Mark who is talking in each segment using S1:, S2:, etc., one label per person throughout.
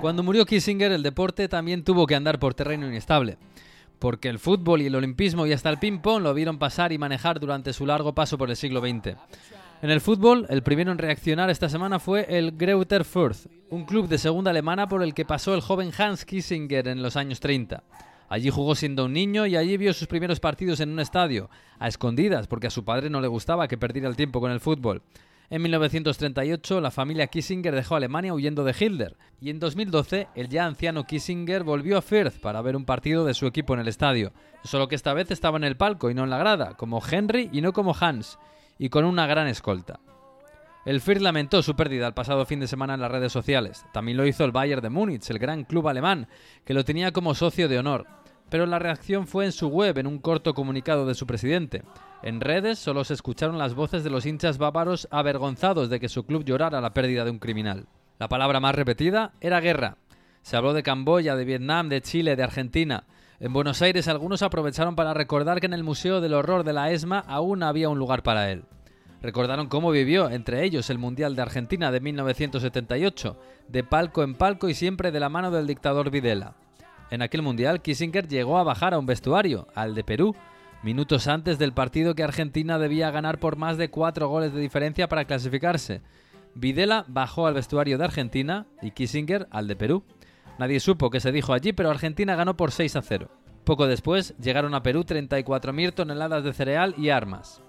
S1: Cuando murió Kissinger, el deporte también tuvo que andar por terreno inestable, porque el fútbol y el olimpismo y hasta el ping-pong lo vieron pasar y manejar durante su largo paso por el siglo XX. En el fútbol, el primero en reaccionar esta semana fue el Greuther Fürth, un club de segunda alemana por el que pasó el joven Hans Kissinger en los años 30. Allí jugó siendo un niño y allí vio sus primeros partidos en un estadio, a escondidas, porque a su padre no le gustaba que perdiera el tiempo con el fútbol. En 1938, la familia Kissinger dejó Alemania huyendo de Hitler, y en 2012, el ya anciano Kissinger volvió a Firth para ver un partido de su equipo en el estadio, solo que esta vez estaba en el palco y no en la grada, como Henry y no como Hans, y con una gran escolta. El Firth lamentó su pérdida el pasado fin de semana en las redes sociales. También lo hizo el Bayern de Múnich, el gran club alemán, que lo tenía como socio de honor. Pero la reacción fue en su web, en un corto comunicado de su presidente. En redes solo se escucharon las voces de los hinchas bávaros avergonzados de que su club llorara la pérdida de un criminal. La palabra más repetida era guerra. Se habló de Camboya, de Vietnam, de Chile, de Argentina. En Buenos Aires algunos aprovecharon para recordar que en el Museo del Horror de la ESMA aún había un lugar para él. Recordaron cómo vivió, entre ellos, el Mundial de Argentina de 1978, de palco en palco y siempre de la mano del dictador Videla. En aquel Mundial, Kissinger llegó a bajar a un vestuario, al de Perú, minutos antes del partido que Argentina debía ganar por más de cuatro goles de diferencia para clasificarse. Videla bajó al vestuario de Argentina y Kissinger al de Perú. Nadie supo qué se dijo allí, pero Argentina ganó por 6 a 0. Poco después llegaron a Perú 34.000 toneladas de cereal y armas.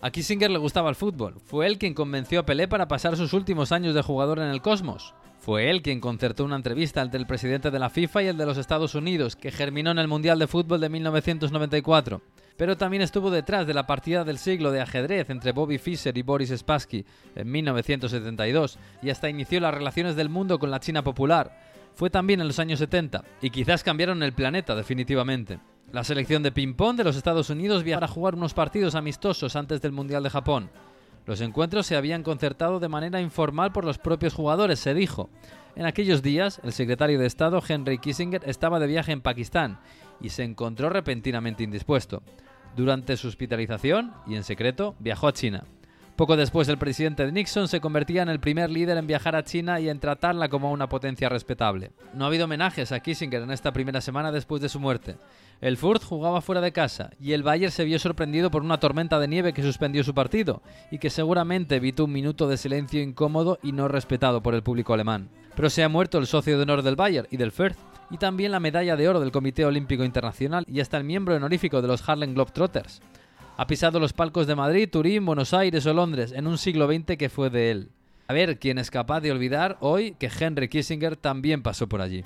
S1: A Kissinger le gustaba el fútbol. Fue él quien convenció a Pelé para pasar sus últimos años de jugador en el Cosmos. Fue él quien concertó una entrevista entre el presidente de la FIFA y el de los Estados Unidos, que germinó en el Mundial de Fútbol de 1994 pero también estuvo detrás de la partida del siglo de ajedrez entre Bobby Fischer y Boris Spassky en 1972 y hasta inició las relaciones del mundo con la China popular. Fue también en los años 70 y quizás cambiaron el planeta definitivamente. La selección de ping-pong de los Estados Unidos viajó a jugar unos partidos amistosos antes del Mundial de Japón. Los encuentros se habían concertado de manera informal por los propios jugadores, se dijo. En aquellos días, el secretario de Estado Henry Kissinger estaba de viaje en Pakistán y se encontró repentinamente indispuesto. Durante su hospitalización, y en secreto, viajó a China. Poco después, el presidente Nixon se convertía en el primer líder en viajar a China y en tratarla como una potencia respetable. No ha habido homenajes a Kissinger en esta primera semana después de su muerte. El Fürth jugaba fuera de casa y el Bayern se vio sorprendido por una tormenta de nieve que suspendió su partido y que seguramente evitó un minuto de silencio incómodo y no respetado por el público alemán. Pero se ha muerto el socio de honor del Bayern y del Fürth y también la medalla de oro del Comité Olímpico Internacional y hasta el miembro honorífico de los Harlem Globetrotters. Ha pisado los palcos de Madrid, Turín, Buenos Aires o Londres en un siglo XX que fue de él. A ver quién es capaz de olvidar hoy que Henry Kissinger también pasó por allí.